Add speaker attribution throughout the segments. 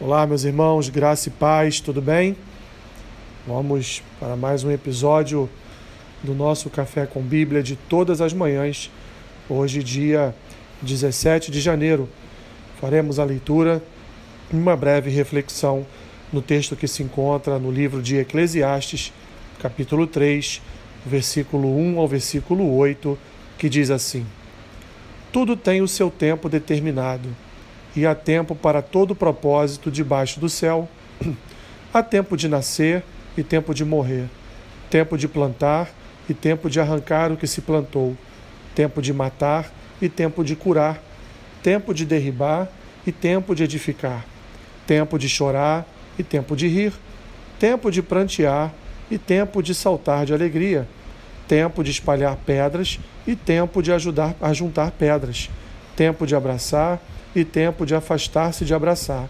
Speaker 1: Olá, meus irmãos, graça e paz, tudo bem? Vamos para mais um episódio do nosso Café com Bíblia de todas as manhãs. Hoje, dia 17 de janeiro, faremos a leitura e uma breve reflexão no texto que se encontra no livro de Eclesiastes, capítulo 3, versículo 1 ao versículo 8, que diz assim: Tudo tem o seu tempo determinado e há tempo para todo propósito debaixo do céu. Há tempo de nascer e tempo de morrer, tempo de plantar e tempo de arrancar o que se plantou, tempo de matar e tempo de curar, tempo de derribar e tempo de edificar, tempo de chorar e tempo de rir, tempo de prantear e tempo de saltar de alegria, tempo de espalhar pedras e tempo de ajudar a juntar pedras, tempo de abraçar e tempo de afastar-se de abraçar,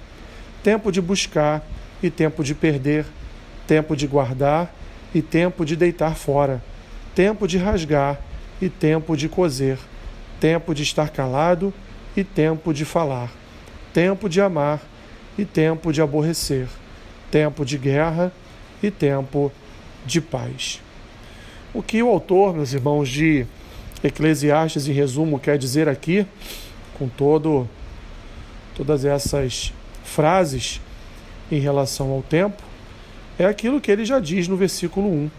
Speaker 1: tempo de buscar e tempo de perder, tempo de guardar e tempo de deitar fora, tempo de rasgar e tempo de coser, tempo de estar calado e tempo de falar, tempo de amar e tempo de aborrecer, tempo de guerra e tempo de paz. O que o autor, meus irmãos, de Eclesiastes, em resumo, quer dizer aqui, com todo todas essas frases em relação ao tempo, é aquilo que ele já diz no versículo 1,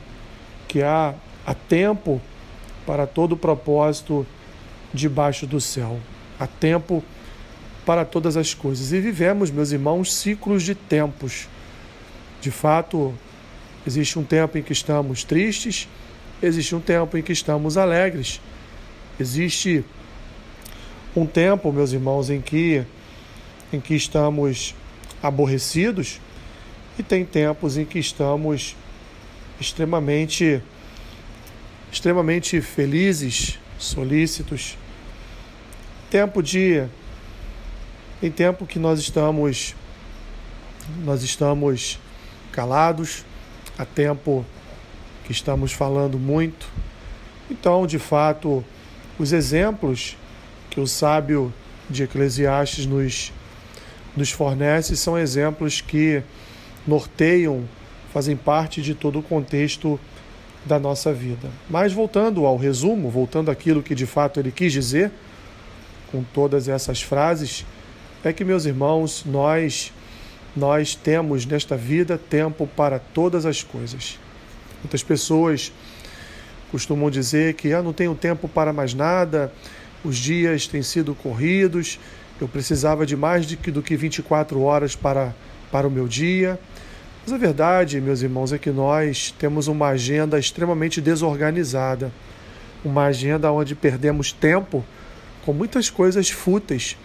Speaker 1: que há, há tempo para todo propósito debaixo do céu. Há tempo para todas as coisas. E vivemos, meus irmãos, ciclos de tempos. De fato, existe um tempo em que estamos tristes, existe um tempo em que estamos alegres. Existe um tempo, meus irmãos, em que em que estamos aborrecidos e tem tempos em que estamos extremamente extremamente felizes, solícitos. Tempo de em tempo que nós estamos nós estamos calados, há tempo que estamos falando muito. Então, de fato, os exemplos que o sábio de Eclesiastes nos nos fornece são exemplos que norteiam, fazem parte de todo o contexto da nossa vida. Mas voltando ao resumo, voltando àquilo que de fato ele quis dizer, com todas essas frases, é que, meus irmãos, nós nós temos nesta vida tempo para todas as coisas. Muitas pessoas costumam dizer que ah, não tenho tempo para mais nada, os dias têm sido corridos, eu precisava de mais do que 24 horas para, para o meu dia. Mas a verdade, meus irmãos, é que nós temos uma agenda extremamente desorganizada, uma agenda onde perdemos tempo com muitas coisas fúteis,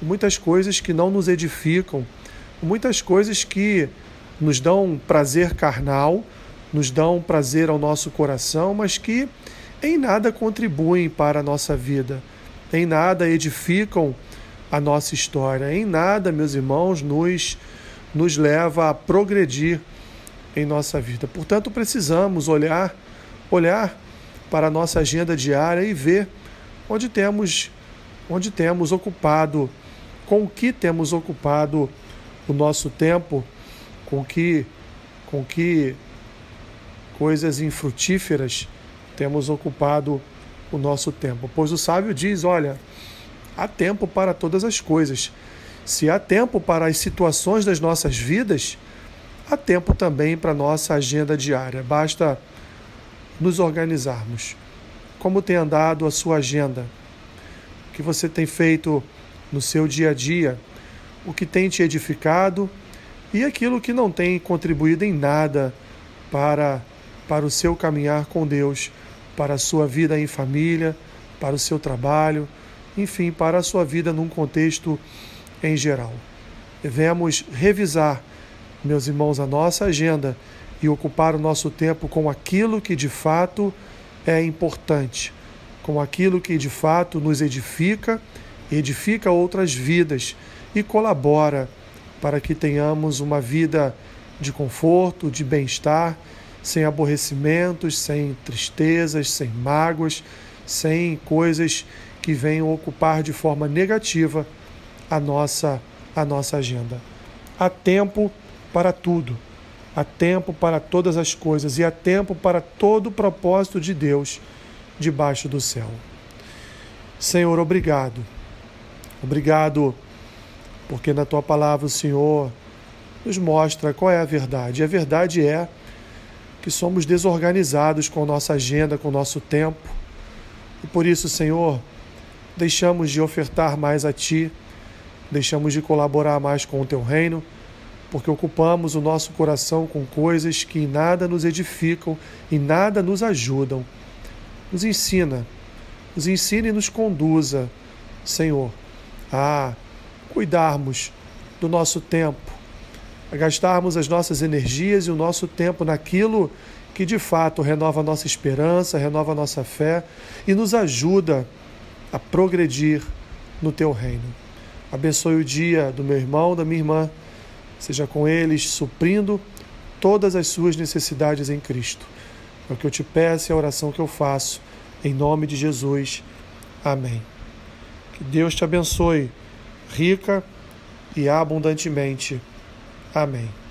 Speaker 1: muitas coisas que não nos edificam, muitas coisas que nos dão prazer carnal, nos dão prazer ao nosso coração, mas que em nada contribuem para a nossa vida, em nada edificam a nossa história. Em nada, meus irmãos, nos, nos leva a progredir em nossa vida. Portanto, precisamos olhar, olhar para a nossa agenda diária e ver onde temos, onde temos ocupado, com o que temos ocupado o nosso tempo, com que, com que coisas infrutíferas temos ocupado o nosso tempo. Pois o sábio diz: olha, há tempo para todas as coisas. Se há tempo para as situações das nossas vidas, há tempo também para a nossa agenda diária. Basta nos organizarmos. Como tem andado a sua agenda? O que você tem feito no seu dia a dia? O que tem te edificado e aquilo que não tem contribuído em nada para, para o seu caminhar com Deus, para a sua vida em família, para o seu trabalho enfim, para a sua vida num contexto em geral. Devemos revisar, meus irmãos, a nossa agenda e ocupar o nosso tempo com aquilo que de fato é importante, com aquilo que de fato nos edifica, edifica outras vidas e colabora para que tenhamos uma vida de conforto, de bem-estar, sem aborrecimentos, sem tristezas, sem mágoas, sem coisas que venham ocupar de forma negativa a nossa, a nossa agenda. Há tempo para tudo, há tempo para todas as coisas e há tempo para todo o propósito de Deus debaixo do céu. Senhor, obrigado. Obrigado porque na tua palavra o Senhor nos mostra qual é a verdade. E a verdade é que somos desorganizados com nossa agenda, com nosso tempo. E por isso, Senhor, deixamos de ofertar mais a Ti, deixamos de colaborar mais com o Teu reino, porque ocupamos o nosso coração com coisas que em nada nos edificam e nada nos ajudam. Nos ensina, nos ensina e nos conduza, Senhor, a cuidarmos do nosso tempo, a gastarmos as nossas energias e o nosso tempo naquilo que de fato renova a nossa esperança, renova a nossa fé e nos ajuda a progredir no teu reino. Abençoe o dia do meu irmão, da minha irmã, seja com eles suprindo todas as suas necessidades em Cristo. É o que eu te peço e a oração que eu faço, em nome de Jesus. Amém. Que Deus te abençoe rica e abundantemente. Amém.